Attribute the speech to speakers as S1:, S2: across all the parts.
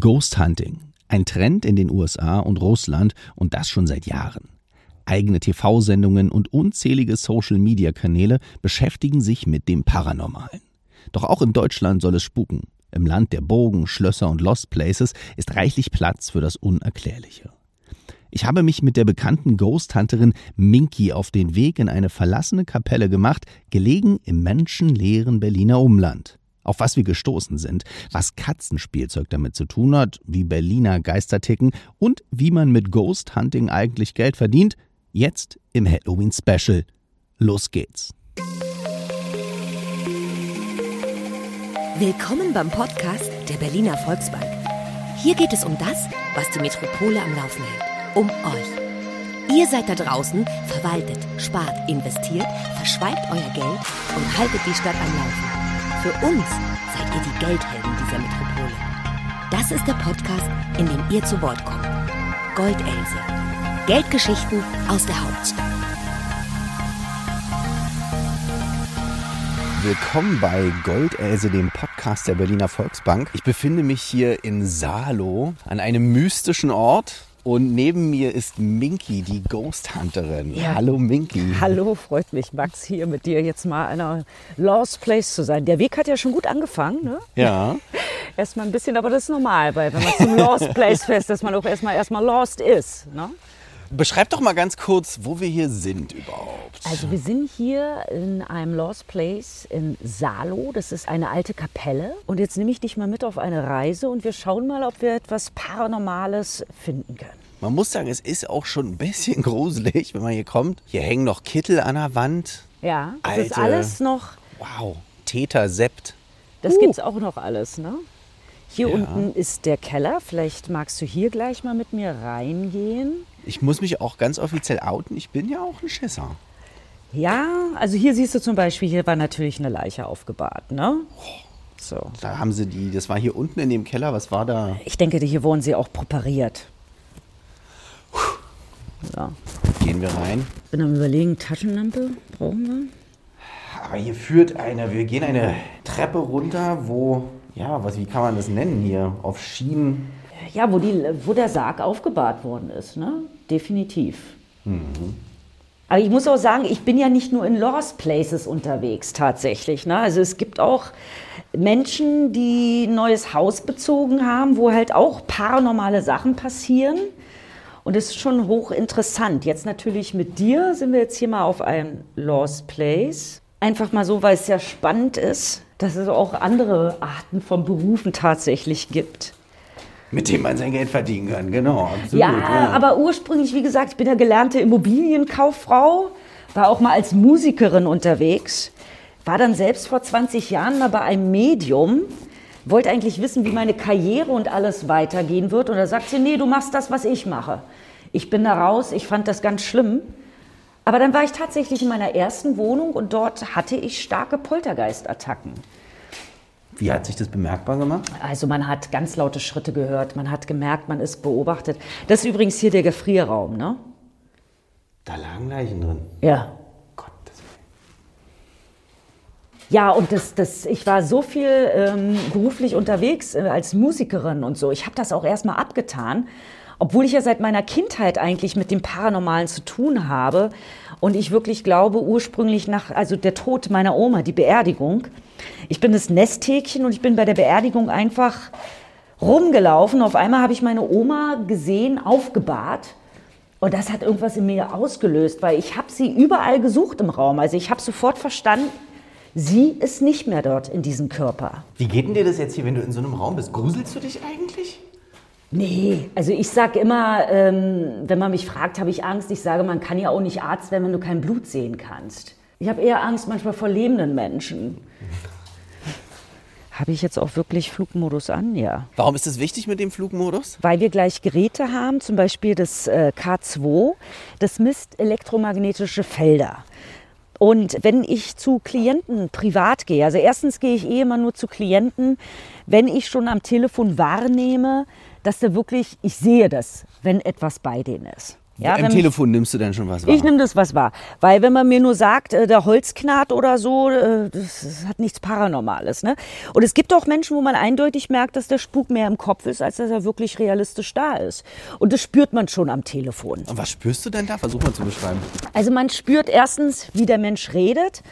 S1: Ghost Hunting. Ein Trend in den USA und Russland und das schon seit Jahren. Eigene TV-Sendungen und unzählige Social-Media-Kanäle beschäftigen sich mit dem Paranormalen. Doch auch in Deutschland soll es spuken. Im Land der Burgen, Schlösser und Lost Places ist reichlich Platz für das Unerklärliche. Ich habe mich mit der bekannten Ghost-Hunterin Minky auf den Weg in eine verlassene Kapelle gemacht, gelegen im menschenleeren Berliner Umland auf was wir gestoßen sind, was Katzenspielzeug damit zu tun hat, wie Berliner Geister ticken und wie man mit Ghost Hunting eigentlich Geld verdient, jetzt im Halloween Special. Los geht's.
S2: Willkommen beim Podcast der Berliner Volksbank. Hier geht es um das, was die Metropole am Laufen hält. Um euch. Ihr seid da draußen, verwaltet, spart, investiert, verschweigt euer Geld und haltet die Stadt am Laufen. Für uns seid ihr die Geldhelden dieser Metropole. Das ist der Podcast, in dem ihr zu Wort kommt. Goldelse. Geldgeschichten aus der Hauptstadt.
S1: Willkommen bei Goldelse, dem Podcast der Berliner Volksbank. Ich befinde mich hier in Salo an einem mystischen Ort. Und neben mir ist Minky, die Ghost Hunterin. Ja. Hallo Minky.
S3: Hallo, freut mich, Max, hier mit dir jetzt mal einer Lost Place zu sein. Der Weg hat ja schon gut angefangen, ne?
S1: Ja.
S3: erstmal ein bisschen, aber das ist normal, weil wenn man zum Lost Place fest, dass man auch erstmal erstmal lost ist. Ne?
S1: Beschreib doch mal ganz kurz, wo wir hier sind überhaupt.
S3: Also wir sind hier in einem Lost Place in Salo. Das ist eine alte Kapelle. Und jetzt nehme ich dich mal mit auf eine Reise und wir schauen mal, ob wir etwas Paranormales finden können.
S1: Man muss sagen, es ist auch schon ein bisschen gruselig, wenn man hier kommt. Hier hängen noch Kittel an der Wand.
S3: Ja, das Alte, ist alles noch.
S1: Wow, Täter, Sept.
S3: Das uh. gibt es auch noch alles, ne? Hier ja. unten ist der Keller. Vielleicht magst du hier gleich mal mit mir reingehen.
S1: Ich muss mich auch ganz offiziell outen. Ich bin ja auch ein Schisser.
S3: Ja, also hier siehst du zum Beispiel, hier war natürlich eine Leiche aufgebahrt, ne?
S1: So. Da haben sie die, das war hier unten in dem Keller, was war da?
S3: Ich denke, hier wurden sie auch präpariert.
S1: So. Gehen wir rein.
S3: Bin am überlegen, Taschenlampe brauchen
S1: wir. Aber hier führt eine, wir gehen eine Treppe runter, wo, ja, was, wie kann man das nennen hier? Auf Schienen.
S3: Ja, wo, die, wo der Sarg aufgebahrt worden ist, ne? Definitiv. Mhm. Aber ich muss auch sagen, ich bin ja nicht nur in Lost Places unterwegs tatsächlich. Ne? Also es gibt auch Menschen, die ein neues Haus bezogen haben, wo halt auch paranormale Sachen passieren. Und es ist schon hochinteressant. Jetzt natürlich mit dir sind wir jetzt hier mal auf einem Lost Place. Einfach mal so, weil es sehr spannend ist, dass es auch andere Arten von Berufen tatsächlich gibt.
S1: Mit dem man sein Geld verdienen kann, genau.
S3: Absolut, ja, ja, aber ursprünglich, wie gesagt, ich bin ja gelernte Immobilienkauffrau, war auch mal als Musikerin unterwegs, war dann selbst vor 20 Jahren mal bei einem Medium, wollte eigentlich wissen, wie meine Karriere und alles weitergehen wird. Und da sagt sie, nee, du machst das, was ich mache. Ich bin da raus, ich fand das ganz schlimm. Aber dann war ich tatsächlich in meiner ersten Wohnung und dort hatte ich starke Poltergeistattacken.
S1: Wie hat sich das bemerkbar gemacht?
S3: Also man hat ganz laute Schritte gehört, man hat gemerkt, man ist beobachtet. Das ist übrigens hier der Gefrierraum, ne?
S1: Da lagen Leichen drin.
S3: Ja. Gottes Ja, und das, das, ich war so viel ähm, beruflich unterwegs äh, als Musikerin und so. Ich habe das auch erstmal abgetan, obwohl ich ja seit meiner Kindheit eigentlich mit dem Paranormalen zu tun habe. Und ich wirklich glaube, ursprünglich nach, also der Tod meiner Oma, die Beerdigung, ich bin das Nesthäkchen und ich bin bei der Beerdigung einfach rumgelaufen. Auf einmal habe ich meine Oma gesehen, aufgebahrt. Und das hat irgendwas in mir ausgelöst, weil ich habe sie überall gesucht im Raum. Also ich habe sofort verstanden, sie ist nicht mehr dort in diesem Körper.
S1: Wie geht denn dir das jetzt hier, wenn du in so einem Raum bist? Gruselst du dich eigentlich?
S3: Nee, also ich sage immer, ähm, wenn man mich fragt, habe ich Angst. Ich sage, man kann ja auch nicht Arzt werden, wenn du kein Blut sehen kannst. Ich habe eher Angst manchmal vor lebenden Menschen. Habe ich jetzt auch wirklich Flugmodus an? Ja.
S1: Warum ist es wichtig mit dem Flugmodus?
S3: Weil wir gleich Geräte haben, zum Beispiel das äh, K2, das misst elektromagnetische Felder. Und wenn ich zu Klienten privat gehe, also erstens gehe ich eh immer nur zu Klienten, wenn ich schon am Telefon wahrnehme, dass da wirklich, ich sehe das, wenn etwas bei denen ist. Ja,
S1: Im Telefon nimmst du dann schon was wahr?
S3: Ich nehme das, was war. Weil wenn man mir nur sagt, äh, der Holz knarrt oder so, äh, das, das hat nichts Paranormales. Ne? Und es gibt auch Menschen, wo man eindeutig merkt, dass der Spuk mehr im Kopf ist, als dass er wirklich realistisch da ist. Und das spürt man schon am Telefon.
S1: Und was spürst du denn da? Versuch mal zu beschreiben.
S3: Also man spürt erstens, wie der Mensch redet,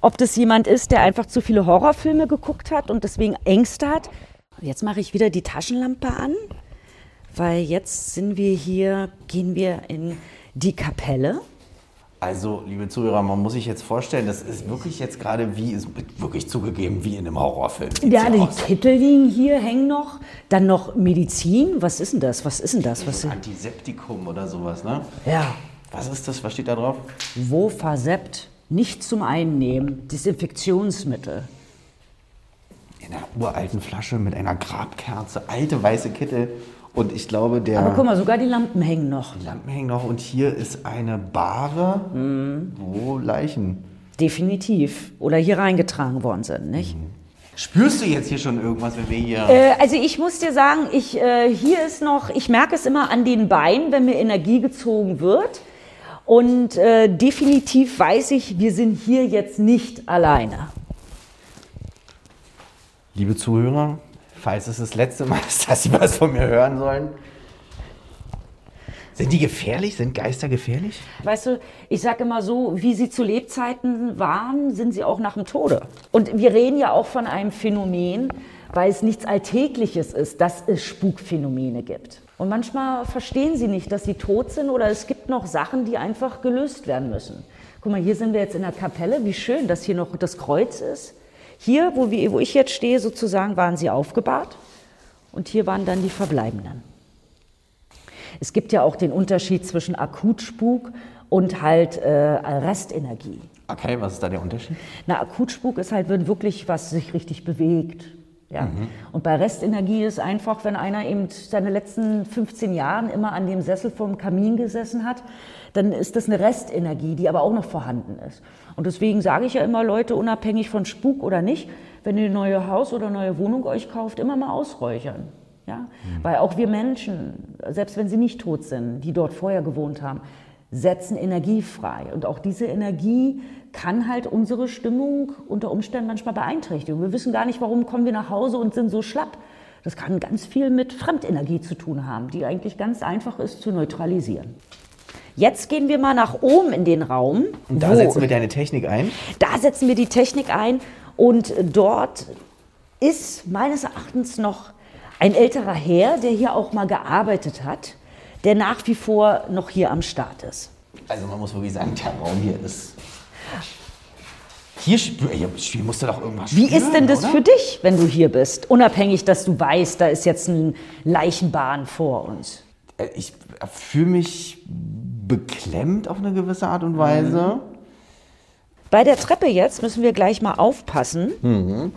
S3: ob das jemand ist, der einfach zu viele Horrorfilme geguckt hat und deswegen Ängste hat. Jetzt mache ich wieder die Taschenlampe an, weil jetzt sind wir hier, gehen wir in die Kapelle.
S1: Also, liebe Zuhörer, man muss sich jetzt vorstellen, das ist wirklich jetzt gerade wie, ist wirklich zugegeben, wie in einem Horrorfilm.
S3: Ja, die
S1: aus.
S3: Titel liegen hier, hängen noch. Dann noch Medizin. Was ist denn das? Was ist denn das? Was,
S1: Antiseptikum oder sowas, ne?
S3: ja,
S1: Was ist das? Was steht da drauf?
S3: Wofasept. Nicht zum Einnehmen. Desinfektionsmittel.
S1: In einer uralten Flasche mit einer Grabkerze, alte weiße Kittel. Und ich glaube, der.
S3: Aber guck mal, sogar die Lampen hängen noch.
S1: Die Lampen hängen noch und hier ist eine Bahre,
S3: Mhm.
S1: wo Leichen.
S3: Definitiv. Oder hier reingetragen worden sind, nicht?
S1: Spürst du jetzt hier schon irgendwas, wenn wir hier.
S3: Äh, also ich muss dir sagen, ich, äh, hier ist noch, ich merke es immer an den Beinen, wenn mir Energie gezogen wird. Und äh, definitiv weiß ich, wir sind hier jetzt nicht alleine.
S1: Liebe Zuhörer, falls es das letzte Mal ist, dass Sie was von mir hören sollen. Sind die gefährlich? Sind Geister gefährlich?
S3: Weißt du, ich sage immer so, wie sie zu Lebzeiten waren, sind sie auch nach dem Tode. Und wir reden ja auch von einem Phänomen, weil es nichts Alltägliches ist, dass es Spukphänomene gibt. Und manchmal verstehen sie nicht, dass sie tot sind oder es gibt noch Sachen, die einfach gelöst werden müssen. Guck mal, hier sind wir jetzt in der Kapelle. Wie schön, dass hier noch das Kreuz ist. Hier, wo, wir, wo ich jetzt stehe, sozusagen, waren sie aufgebahrt. Und hier waren dann die Verbleibenden. Es gibt ja auch den Unterschied zwischen Akutspuk und halt äh, Restenergie.
S1: Okay, was ist da der Unterschied?
S3: Na, Akutspuk ist halt, wenn wirklich was sich richtig bewegt. Ja. Und bei Restenergie ist einfach, wenn einer eben seine letzten 15 Jahren immer an dem Sessel vorm Kamin gesessen hat, dann ist das eine Restenergie, die aber auch noch vorhanden ist. Und deswegen sage ich ja immer, Leute, unabhängig von Spuk oder nicht, wenn ihr ein neues Haus oder neue Wohnung euch kauft, immer mal ausräuchern. Ja? Weil auch wir Menschen, selbst wenn sie nicht tot sind, die dort vorher gewohnt haben, setzen Energie frei. Und auch diese Energie kann halt unsere Stimmung unter Umständen manchmal beeinträchtigen. Wir wissen gar nicht, warum kommen wir nach Hause und sind so schlapp. Das kann ganz viel mit Fremdenergie zu tun haben, die eigentlich ganz einfach ist zu neutralisieren. Jetzt gehen wir mal nach oben in den Raum.
S1: Und da setzen wir deine Technik ein.
S3: da setzen wir die Technik ein und dort ist meines Erachtens noch ein älterer Herr, der hier auch mal gearbeitet hat, der nach wie vor noch hier am Start ist.
S1: Also man muss wirklich sagen, der Raum hier ist. Hier, hier, musst du doch irgendwas
S3: Wie
S1: spüren,
S3: ist denn das
S1: oder?
S3: für dich, wenn du hier bist? Unabhängig, dass du weißt, da ist jetzt ein Leichenbahn vor uns.
S1: Äh, Ich fühle mich beklemmt auf eine gewisse Art und Weise.
S3: Bei der Treppe jetzt müssen wir gleich mal aufpassen.
S1: Mhm.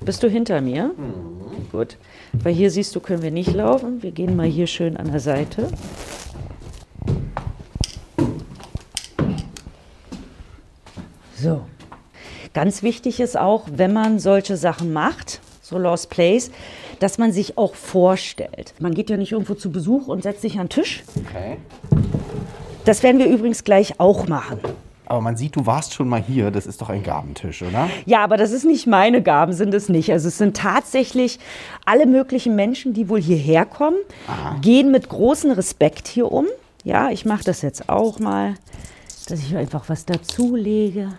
S3: Bist du hinter mir?
S1: Mhm.
S3: Gut. Weil hier siehst du, können wir nicht laufen. Wir gehen mal hier schön an der Seite. So. Ganz wichtig ist auch, wenn man solche Sachen macht, so Lost Place, dass man sich auch vorstellt. Man geht ja nicht irgendwo zu Besuch und setzt sich an den Tisch.
S1: Okay.
S3: Das werden wir übrigens gleich auch machen.
S1: Aber man sieht, du warst schon mal hier. Das ist doch ein Gabentisch, oder?
S3: Ja, aber das ist nicht meine Gaben, sind es nicht. Also es sind tatsächlich alle möglichen Menschen, die wohl hierher kommen, gehen mit großem Respekt hier um. Ja, ich mache das jetzt auch mal, dass ich einfach was dazulege.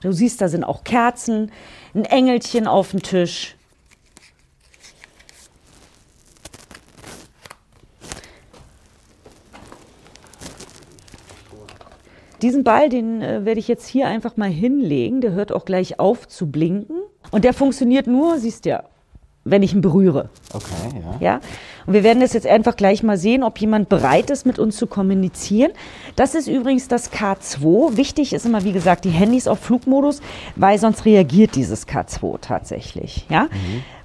S3: Du siehst, da sind auch Kerzen, ein Engelchen auf dem Tisch. Diesen Ball, den äh, werde ich jetzt hier einfach mal hinlegen. Der hört auch gleich auf zu blinken. Und der funktioniert nur, siehst du ja, wenn ich ihn berühre.
S1: Okay, ja.
S3: Ja? Und wir werden das jetzt einfach gleich mal sehen, ob jemand bereit ist, mit uns zu kommunizieren. Das ist übrigens das K2. Wichtig ist immer, wie gesagt, die Handys auf Flugmodus, weil sonst reagiert dieses K2 tatsächlich. Ja?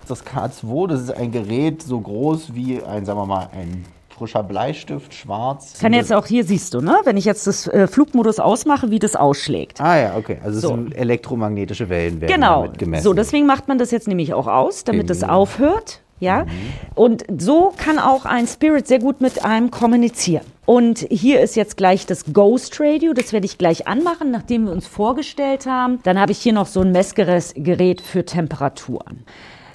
S1: Das K2, das ist ein Gerät so groß wie ein, sagen wir mal, ein frischer Bleistift, schwarz.
S3: Kann jetzt auch hier siehst du, ne? Wenn ich jetzt das äh, Flugmodus ausmache, wie das ausschlägt.
S1: Ah ja, okay. Also
S3: So.
S1: es sind elektromagnetische Wellen werden
S3: Genau.
S1: damit gemessen.
S3: So, deswegen macht man das jetzt nämlich auch aus, damit es aufhört. Ja? Und so kann auch ein Spirit sehr gut mit einem kommunizieren. Und hier ist jetzt gleich das Ghost Radio. Das werde ich gleich anmachen, nachdem wir uns vorgestellt haben. Dann habe ich hier noch so ein Messgerät für Temperaturen.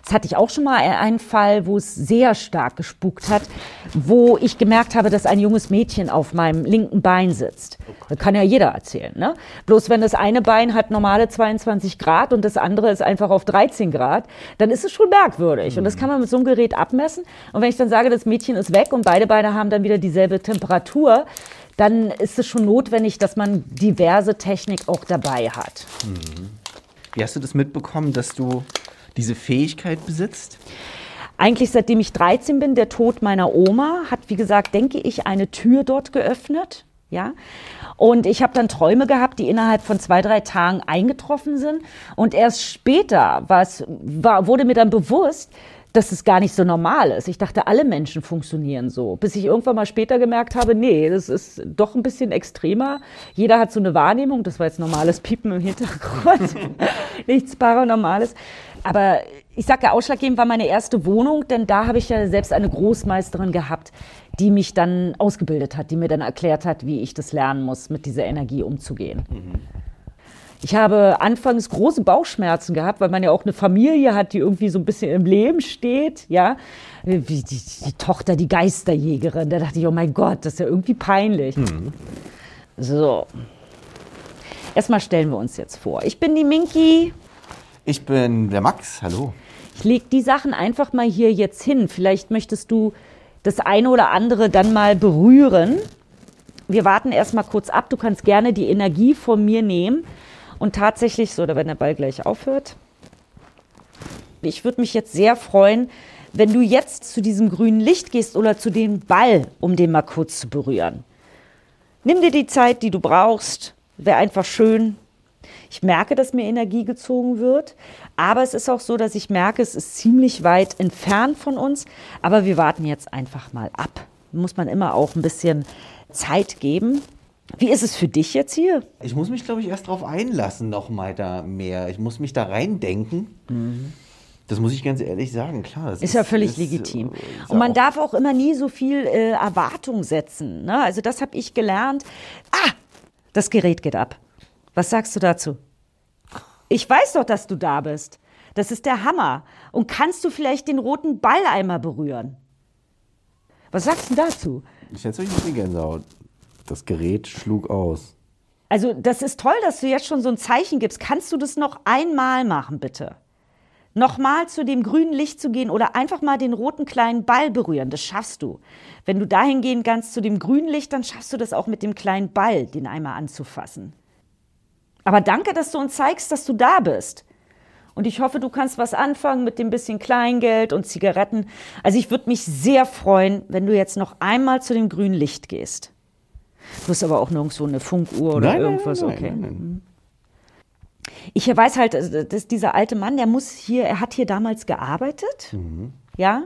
S3: Das hatte ich auch schon mal einen Fall, wo es sehr stark gespukt hat, wo ich gemerkt habe, dass ein junges Mädchen auf meinem linken Bein sitzt. Das kann ja jeder erzählen. Ne? Bloß wenn das eine Bein hat normale 22 Grad und das andere ist einfach auf 13 Grad, dann ist es schon merkwürdig. Und das kann man mit so einem Gerät abmessen. Und wenn ich dann sage, das Mädchen ist weg und beide Beine haben dann wieder dieselbe Temperatur, dann ist es schon notwendig, dass man diverse Technik auch dabei hat.
S1: Wie hast du das mitbekommen, dass du diese Fähigkeit besitzt?
S3: Eigentlich seitdem ich 13 bin, der Tod meiner Oma hat, wie gesagt, denke ich, eine Tür dort geöffnet. Ja, und ich habe dann Träume gehabt, die innerhalb von zwei, drei Tagen eingetroffen sind. Und erst später war, wurde mir dann bewusst, dass es gar nicht so normal ist. Ich dachte, alle Menschen funktionieren so. Bis ich irgendwann mal später gemerkt habe, nee, das ist doch ein bisschen extremer. Jeder hat so eine Wahrnehmung. Das war jetzt normales Piepen im Hintergrund. Nichts Paranormales. Aber ich sage ja, ausschlaggebend war meine erste Wohnung, denn da habe ich ja selbst eine Großmeisterin gehabt, die mich dann ausgebildet hat, die mir dann erklärt hat, wie ich das lernen muss, mit dieser Energie umzugehen. Mhm. Ich habe anfangs große Bauchschmerzen gehabt, weil man ja auch eine Familie hat, die irgendwie so ein bisschen im Leben steht, ja. Wie die, die Tochter, die Geisterjägerin. Da dachte ich, oh mein Gott, das ist ja irgendwie peinlich. Mhm. So. Erstmal stellen wir uns jetzt vor. Ich bin die Minky.
S1: Ich bin der Max. Hallo.
S3: Ich lege die Sachen einfach mal hier jetzt hin. Vielleicht möchtest du das eine oder andere dann mal berühren. Wir warten erstmal kurz ab. Du kannst gerne die Energie von mir nehmen. Und tatsächlich, so, da wenn der Ball gleich aufhört, ich würde mich jetzt sehr freuen, wenn du jetzt zu diesem grünen Licht gehst oder zu dem Ball, um den mal kurz zu berühren. Nimm dir die Zeit, die du brauchst. Wäre einfach schön. Ich merke, dass mir Energie gezogen wird, aber es ist auch so, dass ich merke, es ist ziemlich weit entfernt von uns, aber wir warten jetzt einfach mal ab. Muss man immer auch ein bisschen Zeit geben. Wie ist es für dich jetzt hier?
S1: Ich muss mich, glaube ich, erst darauf einlassen, noch mal da mehr. Ich muss mich da reindenken. Mhm. Das muss ich ganz ehrlich sagen, klar.
S3: Ist, ist, ja völlig ist, legitim. Ist und man darf auch immer nie so viel äh, Erwartung setzen. Ne? Also das habe ich gelernt. Ah, das Gerät geht ab. Was sagst du dazu? Ich weiß doch, dass du da bist. Das ist der Hammer. Und kannst du vielleicht den roten Ball einmal berühren? Was sagst du dazu?
S1: Ich hätte euch nicht die Gänsehaut. Das Gerät schlug aus.
S3: Also, das ist toll, dass du jetzt schon so ein Zeichen gibst. Kannst du das noch einmal machen, bitte? Nochmal zu dem grünen Licht zu gehen oder einfach mal den roten kleinen Ball berühren. Das schaffst du. Wenn du dahin gehen kannst zu dem grünen Licht, dann schaffst du das auch mit dem kleinen Ball, den einmal anzufassen. Aber danke, dass du uns zeigst, dass du da bist. Und ich hoffe, du kannst was anfangen mit dem bisschen Kleingeld und Zigaretten. Also ich würde mich sehr freuen, wenn du jetzt noch einmal zu dem grünen Licht gehst. Du hast aber auch nirgendwo eine Funkuhr oder nein, irgendwas, nein, okay. Nein, mhm. ich weiß halt, äh, dass dieser alte Mann, der muss hier, er hat hier damals gearbeitet, mhm. ja,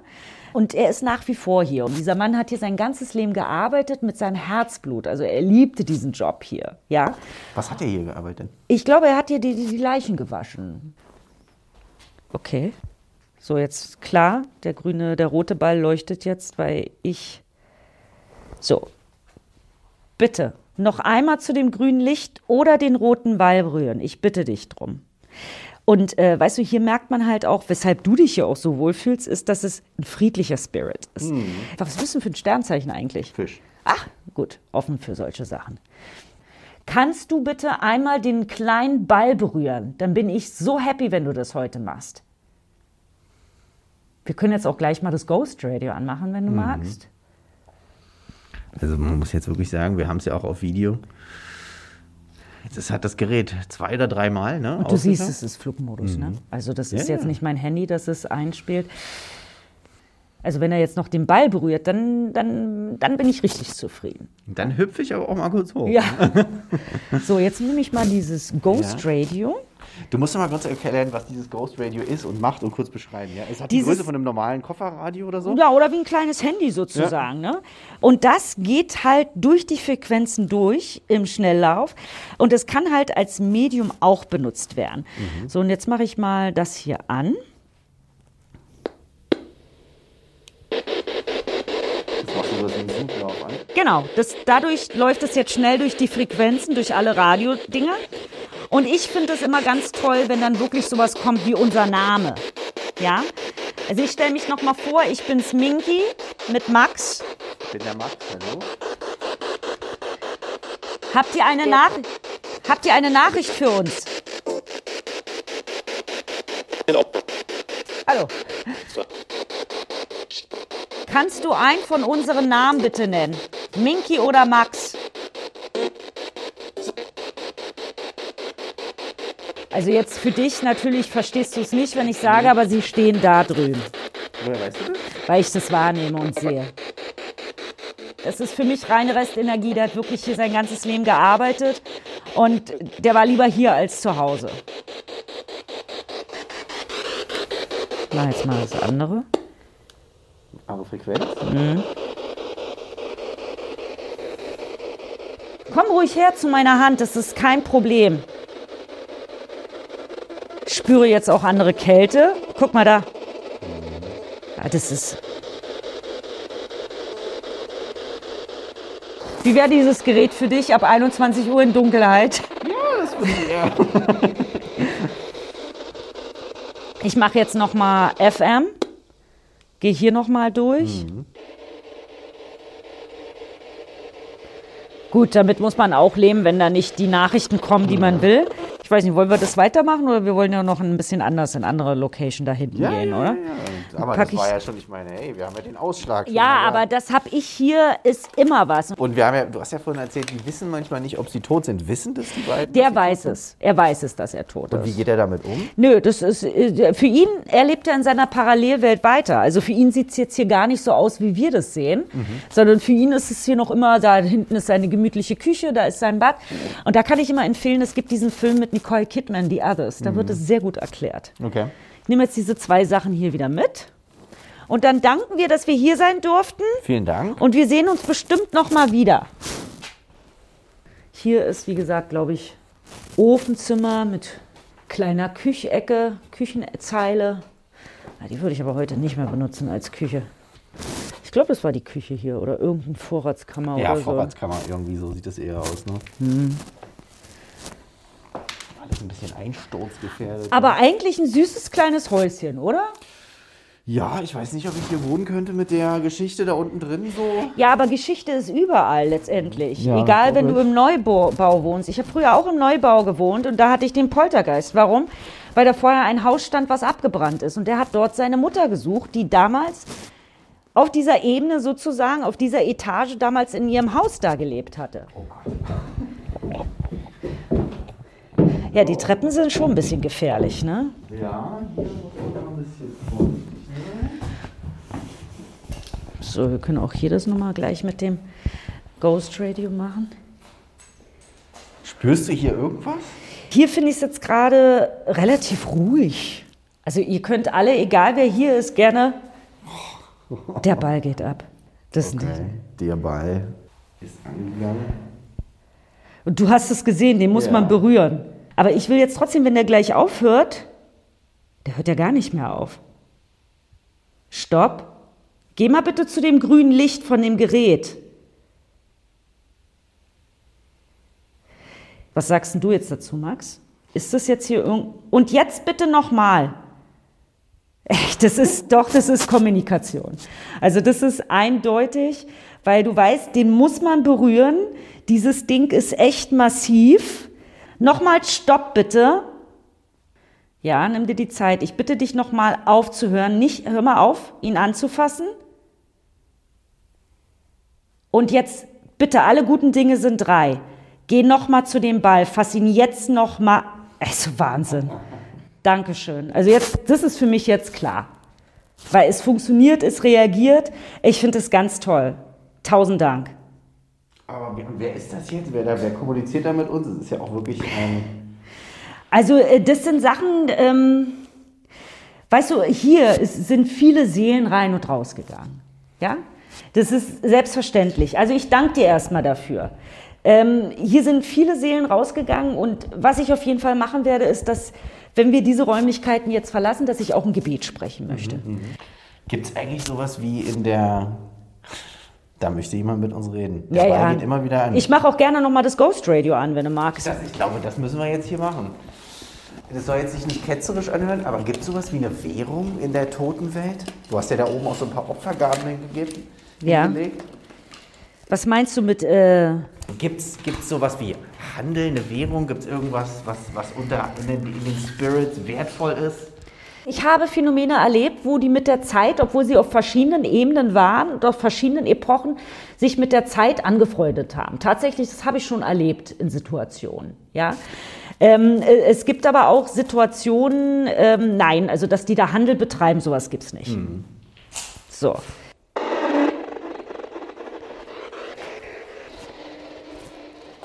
S3: und er ist nach wie vor hier. Und dieser Mann hat hier sein ganzes Leben gearbeitet mit seinem Herzblut. Also er liebte diesen Job hier, ja.
S1: Was hat er hier gearbeitet?
S3: Ich glaube, er hat hier die, die, die Leichen gewaschen. Okay. So, jetzt klar, der grüne, der rote Ball leuchtet jetzt, weil ich. So, Bitte, noch einmal zu dem grünen Licht oder den roten Ball berühren. Ich bitte dich drum. Und äh, weißt du, hier merkt man halt auch, weshalb du dich hier auch so wohlfühlst, ist, dass es ein friedlicher Spirit ist. Mhm. Was bist du für ein Sternzeichen eigentlich?
S1: Fisch.
S3: Ach, gut, offen für solche Sachen. Kannst du bitte einmal den kleinen Ball berühren? Dann bin ich so happy, wenn du das heute machst. Wir können jetzt auch gleich mal das Ghost Radio anmachen, wenn du mhm. magst.
S1: Also man muss jetzt wirklich sagen, wir haben es ja auch auf Video. Das hat das Gerät zwei oder dreimal. Ne,
S3: Und du siehst, es ist Flugmodus. Ne? Mhm. Ne? Also das ist ja, jetzt nicht mein Handy, das es einspielt. Also wenn er jetzt noch den Ball berührt, dann, dann, dann bin ich richtig zufrieden.
S1: Dann hüpfe ich aber auch mal kurz hoch.
S3: Ja. so, jetzt nehme ich mal dieses Ghost ja. Radio.
S1: Du musst mal kurz erklären, was dieses Ghost Radio ist und macht und kurz beschreiben. Ja? Es hat dieses, die Größe von einem normalen Kofferradio oder so?
S3: Ja, oder wie ein kleines Handy sozusagen. Ja. Ne? Und das geht halt durch die Frequenzen durch im Schnelllauf. Und es kann halt als Medium auch benutzt werden. Mhm. So, und jetzt mache ich mal das hier an.
S1: deswegen sind wir auch an.
S3: Genau, das, dadurch läuft es jetzt schnell durch die Frequenzen, durch alle Radiodinger. Und ich finde es immer ganz toll, wenn dann wirklich sowas kommt wie unser Name. Ja? Also ich stelle mich nochmal vor, ich bin's Minky mit Max.
S1: Ich bin der Max, hallo.
S3: Habt ihr eine, Nach Habt ihr eine Nachricht für uns? Hallo. Kannst du einen von unseren Namen bitte nennen? Minky oder Max? Also jetzt für dich natürlich verstehst du es nicht, wenn ich sage, aber sie stehen da drüben.
S1: Woher weißt du das?
S3: Weil ich das wahrnehme und sehe. Das ist für mich reine Restenergie. Der hat wirklich hier sein ganzes Leben gearbeitet und der war lieber hier als zu Hause. Mach jetzt mal das andere.
S1: Andere Frequenz?
S3: Komm ruhig her zu meiner Hand, das ist kein Problem. Ich spüre jetzt auch andere Kälte. Guck mal da. Ah, das ist. Wie wäre dieses Gerät für dich ab 21 Uhr in Dunkelheit? Ich mache jetzt noch mal FM. Gehe hier noch mal durch. Gut, damit muss man auch leben, wenn da nicht die Nachrichten kommen, die man will. Ich weiß nicht, wollen wir das weitermachen oder wir wollen ja noch ein bisschen anders in andere Location da hinten gehen, oder?
S1: ja. Aber das war ja schon, ich meine, hey, wir haben ja den Ausschlag.
S3: Ja, aber das habe ich hier, ist immer was.
S1: Und wir haben ja, du hast ja vorhin erzählt, die wissen manchmal nicht, ob sie tot sind. Wissen das die beiden?
S3: Der weiß es. Er weiß es, dass er tot
S1: sind? Und wie
S3: ist.
S1: geht er damit um?
S3: Nö, das ist äh, für ihn, er lebt ja in seiner Parallelwelt weiter. Also für ihn sieht es jetzt hier gar nicht so aus, wie wir das sehen, sondern für ihn ist es hier noch immer, da hinten ist seine gemütliche Küche, da ist sein Bad. Und da kann ich immer empfehlen, es gibt diesen Film mit Nicole Kidman, The Others. Da wird es sehr gut erklärt.
S1: Okay.
S3: Ich nehme jetzt diese zwei Sachen hier wieder mit. Und dann danken wir, dass wir hier sein durften.
S1: Vielen Dank.
S3: Und wir sehen uns bestimmt noch mal wieder. Hier ist, wie gesagt, glaube ich, Ofenzimmer mit kleiner Küchecke, Küchenzeile. Ja, die würde ich aber heute nicht mehr benutzen als Küche. Ich glaube, das war die Küche hier oder irgendeine Vorratskammer
S1: Ja,
S3: oder so.
S1: Vorratskammer, irgendwie so sieht das eher aus, ne? Alles ein bisschen einsturzgefährdet.
S3: Aber eigentlich ein süßes kleines Häuschen, oder?
S1: ja, ich weiß nicht, ob ich hier wohnen könnte mit der Geschichte da unten drin so.
S3: Ja, aber Geschichte ist überall letztendlich.
S1: Ja,
S3: Egal, wenn du im Neubau Bau wohnst. Ich habe früher auch im Neubau gewohnt und da hatte ich den Poltergeist. Warum? Weil da vorher ein Haus stand, was abgebrannt ist. Und der hat dort seine Mutter gesucht, die damals auf dieser Ebene sozusagen, auf dieser Etage damals in ihrem Haus da gelebt hatte. Ja, die Treppen sind schon ein bisschen gefährlich, ne?
S1: Ja, hier muss man ein bisschen vorsichtig
S3: So, wir können auch hier das nochmal gleich mit dem Ghost Radio machen.
S1: Spürst du hier irgendwas?
S3: Hier finde ich es jetzt gerade relativ ruhig. Also ihr könnt alle, egal wer hier ist, gerne. Der Ball geht ab. Das
S1: Der Ball ist angegangen.
S3: Und du hast es gesehen, den muss
S1: Ja.
S3: man berühren. Aber ich will jetzt trotzdem, wenn der gleich aufhört, der hört ja gar nicht mehr auf. Stopp. Geh mal bitte zu dem grünen Licht von dem Gerät. Was sagst du jetzt dazu, Max? Ist das jetzt hier irgend... Und jetzt bitte nochmal. Echt, das ist doch, das ist Kommunikation. Also das ist eindeutig, weil du weißt, den muss man berühren. Dieses Ding ist echt massiv. Nochmal Stopp bitte. Ja, nimm dir die Zeit. Ich bitte dich nochmal aufzuhören. Nicht, hör mal auf, ihn anzufassen. Und jetzt bitte, alle guten Dinge sind drei. Geh nochmal zu dem Ball, fass ihn jetzt nochmal. Ist Wahnsinn. Dankeschön. Also jetzt, das ist für mich jetzt klar. Weil es funktioniert, es reagiert. Ich finde es ganz toll. Tausend Dank.
S1: Aber wer, wer ist das jetzt? Wer, da, wer kommuniziert da mit uns? Das ist ja auch wirklich ein.
S3: Also äh, das sind Sachen, ähm, weißt du, hier ist, sind viele Seelen rein und raus gegangen. Ja, das ist selbstverständlich. Also ich danke dir erstmal dafür. Ähm, hier sind viele Seelen rausgegangen und was ich auf jeden Fall machen werde, ist, dass wenn wir diese Räumlichkeiten jetzt verlassen, dass ich auch ein Gebet sprechen möchte.
S1: Gibt es eigentlich sowas wie in der. Da möchte jemand mit uns reden.
S3: Ja,
S1: Der
S3: ja.
S1: geht immer wieder an.
S3: Ich mache auch gerne nochmal das Ghost Radio an, wenn du magst.
S1: Das, ich glaube, das müssen wir jetzt hier machen. Das soll jetzt sich nicht ketzerisch anhören, aber gibt es sowas wie eine Währung in der Totenwelt? Du hast ja da oben auch so ein paar Opfergaben hingegeben.
S3: Ja.
S1: hingelegt.
S3: Was meinst du mit, äh,
S1: Gibt es sowas wie Handel, eine Währung? Gibt es irgendwas, was, was unter, in, den, in den Spirits wertvoll ist?
S3: Ich habe Phänomene erlebt, wo die mit der Zeit, obwohl sie auf verschiedenen Ebenen waren und auf verschiedenen Epochen, sich mit der Zeit angefreundet haben. Tatsächlich, das habe ich schon erlebt in Situationen, ja. Ähm, äh, es gibt aber auch Situationen, ähm, nein, also dass die da Handel betreiben, sowas gibt es nicht. So.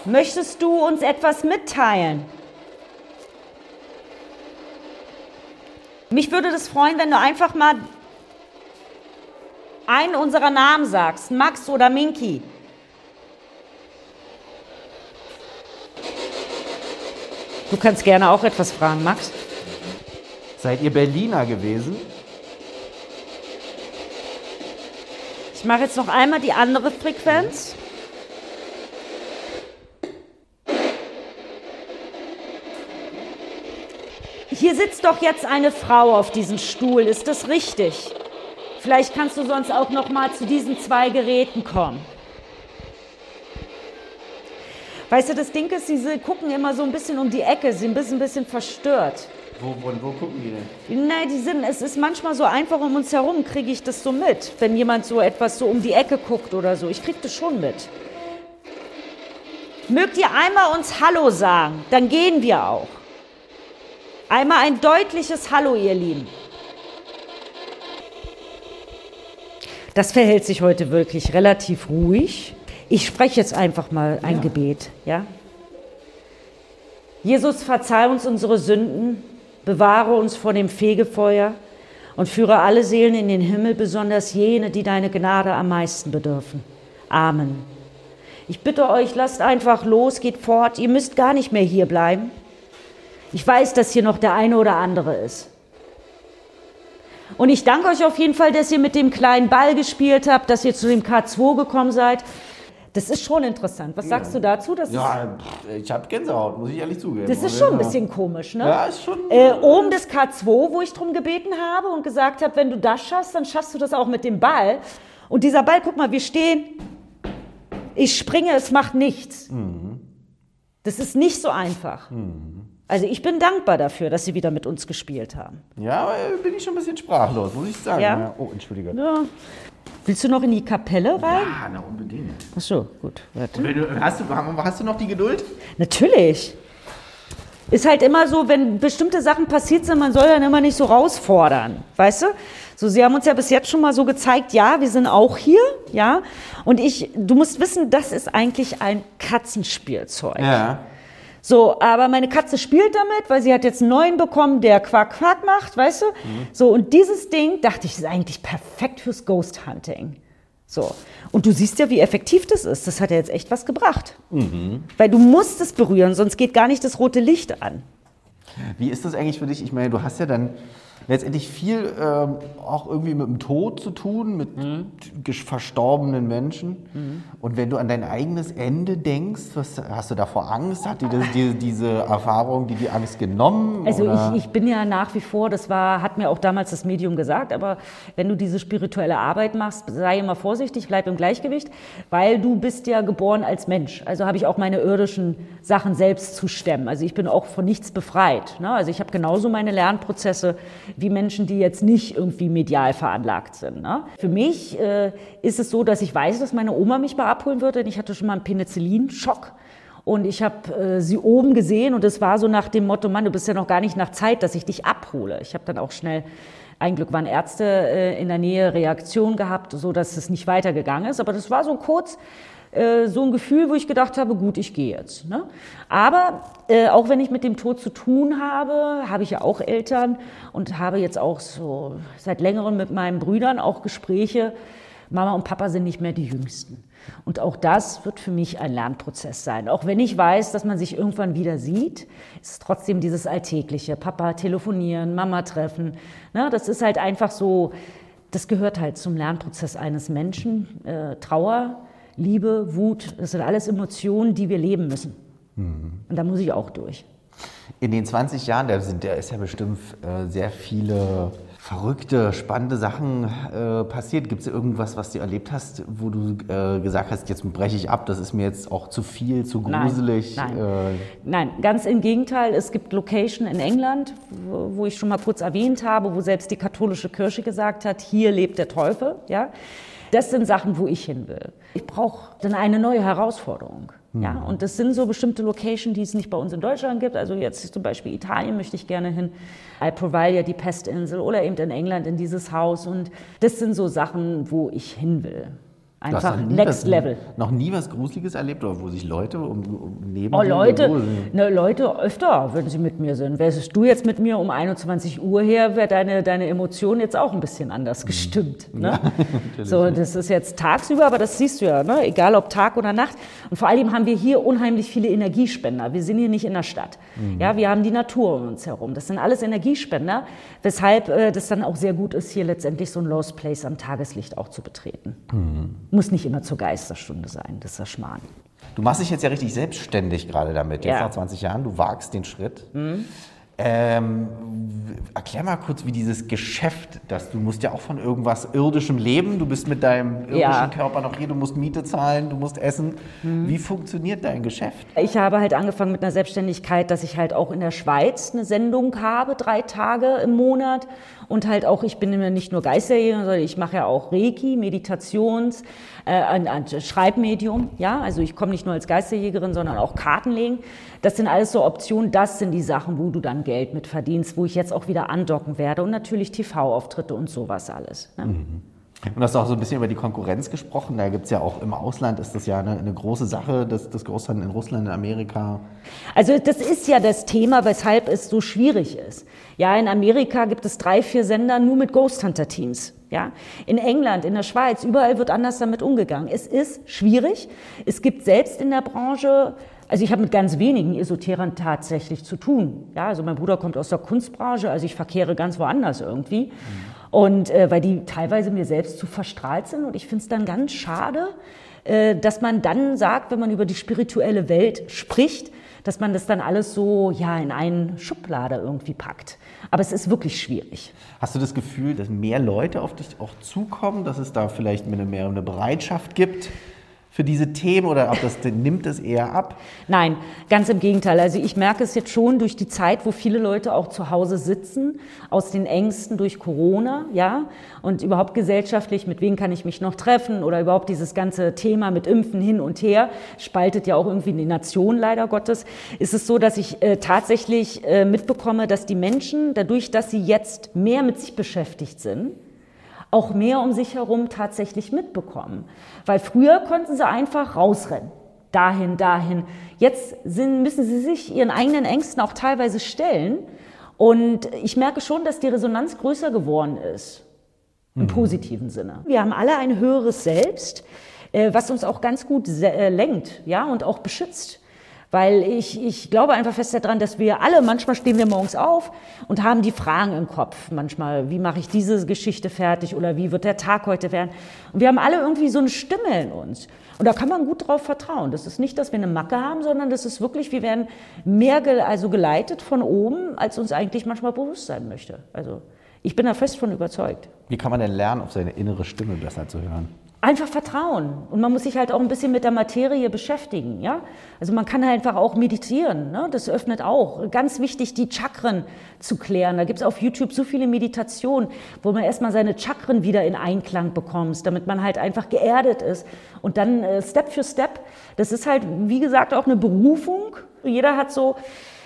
S3: Möchtest du uns etwas mitteilen? Mich würde das freuen, wenn du einfach mal einen unserer Namen sagst, Max oder Minky. Du kannst gerne auch etwas fragen, Max.
S1: Seid ihr Berliner gewesen?
S3: Ich mache jetzt noch einmal die andere Frequenz. Hier sitzt doch jetzt eine Frau auf diesem Stuhl, ist das richtig? Vielleicht kannst du sonst auch noch mal zu diesen zwei Geräten kommen. Weißt du, das Ding ist, sie gucken immer so ein bisschen um die Ecke, sie sind ein bisschen, ein bisschen verstört.
S1: Wo, wo, wo gucken die denn?
S3: Nein, die sind, es ist manchmal so einfach um uns herum, kriege ich das so mit, wenn jemand so etwas so um die Ecke guckt oder so. Ich kriege das schon mit. Mögt ihr einmal uns Hallo sagen, dann gehen wir auch. Einmal ein deutliches Hallo, ihr Lieben. Das verhält sich heute wirklich relativ ruhig. Ich spreche jetzt einfach mal ein Gebet, ja? Jesus, verzeih uns unsere Sünden, bewahre uns vor dem Fegefeuer und führe alle Seelen in den Himmel, besonders jene, die deine Gnade am meisten bedürfen. Amen. Ich bitte euch, lasst einfach los, geht fort, ihr müsst gar nicht mehr hier bleiben. Ich weiß, dass hier noch der eine oder andere ist. Und ich danke euch auf jeden Fall, dass ihr mit dem kleinen Ball gespielt habt, dass ihr zu dem K2 gekommen seid. Das ist schon interessant. Was sagst du dazu? Das,
S1: Ja, ich habe Gänsehaut, muss ich ehrlich zugeben.
S3: das ist schon ein bisschen komisch, ne?
S1: Ja, ist schon.
S3: Äh, oben das K2, wo ich drum gebeten habe und gesagt habe, wenn du das schaffst, dann schaffst du das auch mit dem Ball. Und dieser Ball, guck mal, wir stehen, ich springe, es macht nichts. Das ist nicht so einfach. Also ich bin dankbar dafür, dass sie wieder mit uns gespielt haben.
S1: Ja, aber äh, bin ich schon ein bisschen sprachlos, muss ich sagen.
S3: Ja?
S1: Oh, entschuldige.
S3: Ja. Willst du noch in die Kapelle rein?
S1: Ah, na unbedingt.
S3: Ach so, gut. Warte.
S1: Du, hast, du, hast du noch die Geduld?
S3: Natürlich. Ist halt immer so, wenn bestimmte Sachen passiert sind, man soll dann immer nicht so rausfordern, weißt du? So, sie haben uns ja bis jetzt schon mal so gezeigt, ja, wir sind auch hier, ja. Und ich, du musst wissen, das ist eigentlich ein Katzenspielzeug.
S1: Ja.
S3: So, aber meine Katze spielt damit, weil sie hat jetzt einen neuen bekommen, der Quack Quack macht, weißt du? So, und dieses Ding, dachte ich, ist eigentlich perfekt fürs Ghost Hunting. So. Und du siehst ja, wie effektiv das ist. Das hat ja jetzt echt was gebracht. Weil du musst es berühren, sonst geht gar nicht das rote Licht an.
S1: Wie ist das eigentlich für dich? Ich meine, du hast ja dann letztendlich viel ähm, auch irgendwie mit dem Tod zu tun, mit gesch- verstorbenen Menschen. Und wenn du an dein eigenes Ende denkst, was, hast du davor Angst? Hat dir die, diese Erfahrung, die die Angst genommen?
S3: Also ich, ich bin ja nach wie vor, das war, hat mir auch damals das Medium gesagt, aber wenn du diese spirituelle Arbeit machst, sei immer vorsichtig, bleib im Gleichgewicht, weil du bist ja geboren als Mensch. Also habe ich auch meine irdischen Sachen selbst zu stemmen. Also ich bin auch von nichts befreit. Ne? Also ich habe genauso meine Lernprozesse wie Menschen, die jetzt nicht irgendwie medial veranlagt sind. Ne? Für mich äh, ist es so, dass ich weiß, dass meine Oma mich mal abholen würde. Denn ich hatte schon mal einen Penicillin-Schock. Und ich habe äh, sie oben gesehen und es war so nach dem Motto, Mann, du bist ja noch gar nicht nach Zeit, dass ich dich abhole. Ich habe dann auch schnell, ein Glück waren Ärzte äh, in der Nähe, Reaktion gehabt, so dass es nicht weitergegangen ist. Aber das war so kurz äh, so ein Gefühl, wo ich gedacht habe, gut, ich gehe jetzt. Ne? Aber äh, auch wenn ich mit dem Tod zu tun habe, habe ich ja auch Eltern und habe jetzt auch so seit längerem mit meinen Brüdern auch Gespräche. Mama und Papa sind nicht mehr die Jüngsten. Und auch das wird für mich ein Lernprozess sein. Auch wenn ich weiß, dass man sich irgendwann wieder sieht, ist es trotzdem dieses Alltägliche. Papa telefonieren, Mama treffen. Ne? Das ist halt einfach so, das gehört halt zum Lernprozess eines Menschen. Äh, Trauer, Liebe, Wut, das sind alles Emotionen, die wir leben müssen. Mhm. Und da muss ich auch durch.
S1: In den 20 Jahren, da, sind, da ist ja bestimmt äh, sehr viele verrückte, spannende Sachen äh, passiert. Gibt es irgendwas, was du erlebt hast, wo du äh, gesagt hast, jetzt breche ich ab, das ist mir jetzt auch zu viel, zu gruselig?
S3: Nein, nein. Äh nein ganz im Gegenteil. Es gibt Location in England, wo, wo ich schon mal kurz erwähnt habe, wo selbst die katholische Kirche gesagt hat, hier lebt der Teufel. Ja? Das sind Sachen, wo ich hin will. Ich brauche dann eine neue Herausforderung. Ja, mhm. und das sind so bestimmte Locations, die es nicht bei uns in Deutschland gibt. Also jetzt zum Beispiel Italien möchte ich gerne hin. Alprovalia, die Pestinsel oder eben in England in dieses Haus. Und das sind so Sachen, wo ich hin will. Einfach Next
S1: was,
S3: Level.
S1: Noch nie was Gruseliges erlebt oder wo sich Leute um, um
S3: neben Oh, Leute, ne, Leute öfter, wenn sie mit mir sind. Wärst du jetzt mit mir um 21 Uhr her, wäre deine, deine Emotion jetzt auch ein bisschen anders mhm. gestimmt. Ne? Ja, so, das ist jetzt tagsüber, aber das siehst du ja, ne? egal ob Tag oder Nacht. Und vor allem haben wir hier unheimlich viele Energiespender. Wir sind hier nicht in der Stadt. Mhm. Ja, wir haben die Natur um uns herum. Das sind alles Energiespender, weshalb äh, das dann auch sehr gut ist, hier letztendlich so ein Lost Place am Tageslicht auch zu betreten. Mhm. Muss nicht immer zur Geisterstunde sein, das ist der Schmarrn.
S1: Du machst dich jetzt ja richtig selbstständig gerade damit, jetzt ja. nach 20 Jahren. Du wagst den Schritt. Mhm. Ähm, erklär mal kurz, wie dieses Geschäft, dass du musst ja auch von irgendwas irdischem leben. Du bist mit deinem irdischen ja. Körper noch hier, du musst Miete zahlen, du musst essen. Mhm. Wie funktioniert dein Geschäft?
S3: Ich habe halt angefangen mit einer Selbstständigkeit, dass ich halt auch in der Schweiz eine Sendung habe, drei Tage im Monat. Und halt auch, ich bin nicht nur Geisterjäger, sondern ich mache ja auch Reiki, Meditations, äh, ein, ein Schreibmedium. Ja, also ich komme nicht nur als Geisterjägerin, sondern auch Kartenlegen. Das sind alles so Optionen. Das sind die Sachen, wo du dann Geld mit verdienst, wo ich jetzt auch wieder andocken werde. Und natürlich TV-Auftritte und sowas alles. Ne? Mhm.
S1: Und hast auch so ein bisschen über die Konkurrenz gesprochen. Da gibt es ja auch im Ausland, ist das ja eine, eine große Sache, das, das Großhandel in Russland, in Amerika.
S3: Also das ist ja das Thema, weshalb es so schwierig ist. Ja, in Amerika gibt es drei, vier Sender nur mit Ghost Hunter Teams. Ja, in England, in der Schweiz, überall wird anders damit umgegangen. Es ist schwierig. Es gibt selbst in der Branche also ich habe mit ganz wenigen Esoterern tatsächlich zu tun. Ja, also mein Bruder kommt aus der Kunstbranche, also ich verkehre ganz woanders irgendwie. Mhm. Und äh, weil die teilweise mir selbst zu verstrahlt sind. Und ich finde es dann ganz schade, äh, dass man dann sagt, wenn man über die spirituelle Welt spricht, dass man das dann alles so ja in einen Schublade irgendwie packt. Aber es ist wirklich schwierig.
S1: Hast du das Gefühl, dass mehr Leute auf dich auch zukommen, dass es da vielleicht mehr eine Bereitschaft gibt? Für diese Themen oder ob das nimmt es eher ab?
S3: Nein, ganz im Gegenteil. Also ich merke es jetzt schon durch die Zeit, wo viele Leute auch zu Hause sitzen, aus den Ängsten durch Corona, ja, und überhaupt gesellschaftlich, mit wem kann ich mich noch treffen oder überhaupt dieses ganze Thema mit Impfen hin und her, spaltet ja auch irgendwie die Nation leider Gottes, ist es so, dass ich äh, tatsächlich äh, mitbekomme, dass die Menschen, dadurch, dass sie jetzt mehr mit sich beschäftigt sind, auch mehr um sich herum tatsächlich mitbekommen. Weil früher konnten sie einfach rausrennen. Dahin, dahin. Jetzt sind, müssen sie sich ihren eigenen Ängsten auch teilweise stellen. Und ich merke schon, dass die Resonanz größer geworden ist. Im mhm. positiven Sinne. Wir haben alle ein höheres Selbst, äh, was uns auch ganz gut äh, lenkt, ja, und auch beschützt. Weil ich, ich glaube einfach fest daran, dass wir alle, manchmal stehen wir morgens auf und haben die Fragen im Kopf. Manchmal, wie mache ich diese Geschichte fertig oder wie wird der Tag heute werden? Und wir haben alle irgendwie so eine Stimme in uns. Und da kann man gut drauf vertrauen. Das ist nicht, dass wir eine Macke haben, sondern das ist wirklich, wir werden mehr ge also geleitet von oben, als uns eigentlich manchmal bewusst sein möchte. Also ich bin da fest von überzeugt.
S1: Wie kann man denn lernen, auf seine innere Stimme besser zu hören?
S3: Einfach vertrauen. Und man muss sich halt auch ein bisschen mit der Materie beschäftigen. Ja? Also man kann halt einfach auch meditieren. Ne? Das öffnet auch. Ganz wichtig, die Chakren zu klären. Da gibt es auf YouTube so viele Meditationen, wo man erstmal seine Chakren wieder in Einklang bekommt, damit man halt einfach geerdet ist. Und dann äh, Step für Step. Das ist halt, wie gesagt, auch eine Berufung. Jeder hat so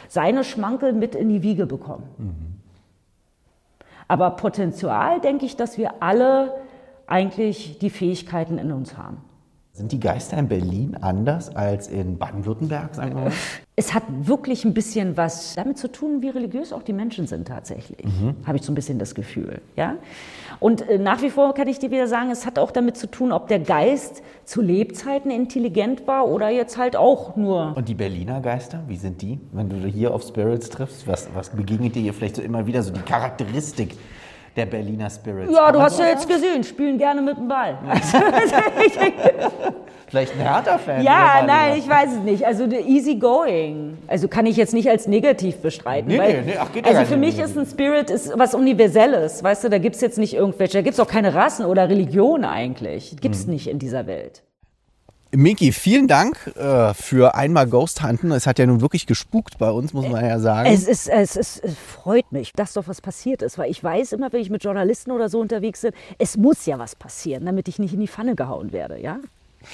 S3: seine Schmankel mit in die Wiege bekommen. Mhm. Aber Potenzial, denke ich, dass wir alle eigentlich die Fähigkeiten in uns haben.
S1: Sind die Geister in Berlin anders als in Baden-Württemberg, sagen wir mal?
S3: Es hat wirklich ein bisschen was damit zu tun, wie religiös auch die Menschen sind tatsächlich. Mhm. Habe ich so ein bisschen das Gefühl. Ja? Und äh, nach wie vor kann ich dir wieder sagen, es hat auch damit zu tun, ob der Geist zu Lebzeiten intelligent war oder jetzt halt auch nur.
S1: Und die Berliner Geister, wie sind die? Wenn du hier auf Spirits triffst, was, was begegnet dir hier vielleicht so immer wieder so die Charakteristik? Der Berliner Spirit.
S3: Ja, du hast ja jetzt gesehen, spielen gerne mit dem Ball.
S1: Vielleicht ein Hertha-Fan.
S3: ja, nein, ich weiß es nicht. Also easy going. Also kann ich jetzt nicht als negativ bestreiten.
S1: Nee,
S3: weil,
S1: nee, ach, geht
S3: also für mich ist ein Spirit ist was Universelles. Weißt du, da gibt es jetzt nicht irgendwelche, da gibt es auch keine Rassen oder Religionen eigentlich. Gibt es
S1: Mhm.
S3: nicht in dieser Welt.
S1: Miki, vielen Dank äh, für einmal Ghost Hunten. Es hat ja nun wirklich gespukt bei uns, muss man ja sagen.
S3: Es, ist, es, ist, es freut mich, dass doch was passiert ist, weil ich weiß immer, wenn ich mit Journalisten oder so unterwegs bin, es muss ja was passieren, damit ich nicht in die Pfanne gehauen werde, ja?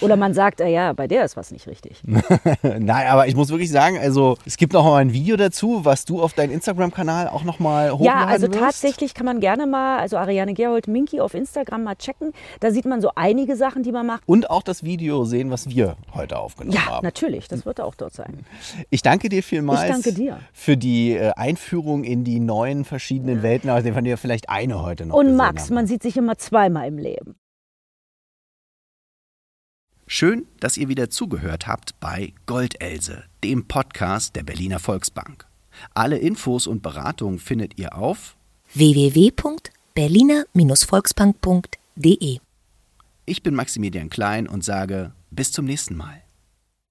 S3: Oder man sagt, ah ja, bei der ist was nicht richtig.
S1: Nein, aber ich muss wirklich sagen, also es gibt noch mal ein Video dazu, was du auf deinen Instagram-Kanal auch noch mal hochladen
S3: Ja, also
S1: wirst.
S3: tatsächlich kann man gerne mal, also Ariane Gerold Minky auf Instagram mal checken. Da sieht man so einige Sachen, die man macht.
S1: Und auch das Video sehen, was wir heute aufgenommen
S3: Ja,
S1: haben.
S3: natürlich, das wird auch dort sein.
S1: Ich danke dir vielmals
S3: Ich danke dir.
S1: für die äh, Einführung in die neuen verschiedenen Welten, aus denen wir vielleicht eine heute noch
S3: Und Max,
S1: haben.
S3: man sieht sich immer zweimal im Leben.
S1: Schön, dass ihr wieder zugehört habt bei Goldelse, dem Podcast der Berliner Volksbank. Alle Infos und Beratungen findet ihr auf
S2: www.berliner-volksbank.de
S1: Ich bin Maximilian Klein und sage bis zum nächsten Mal.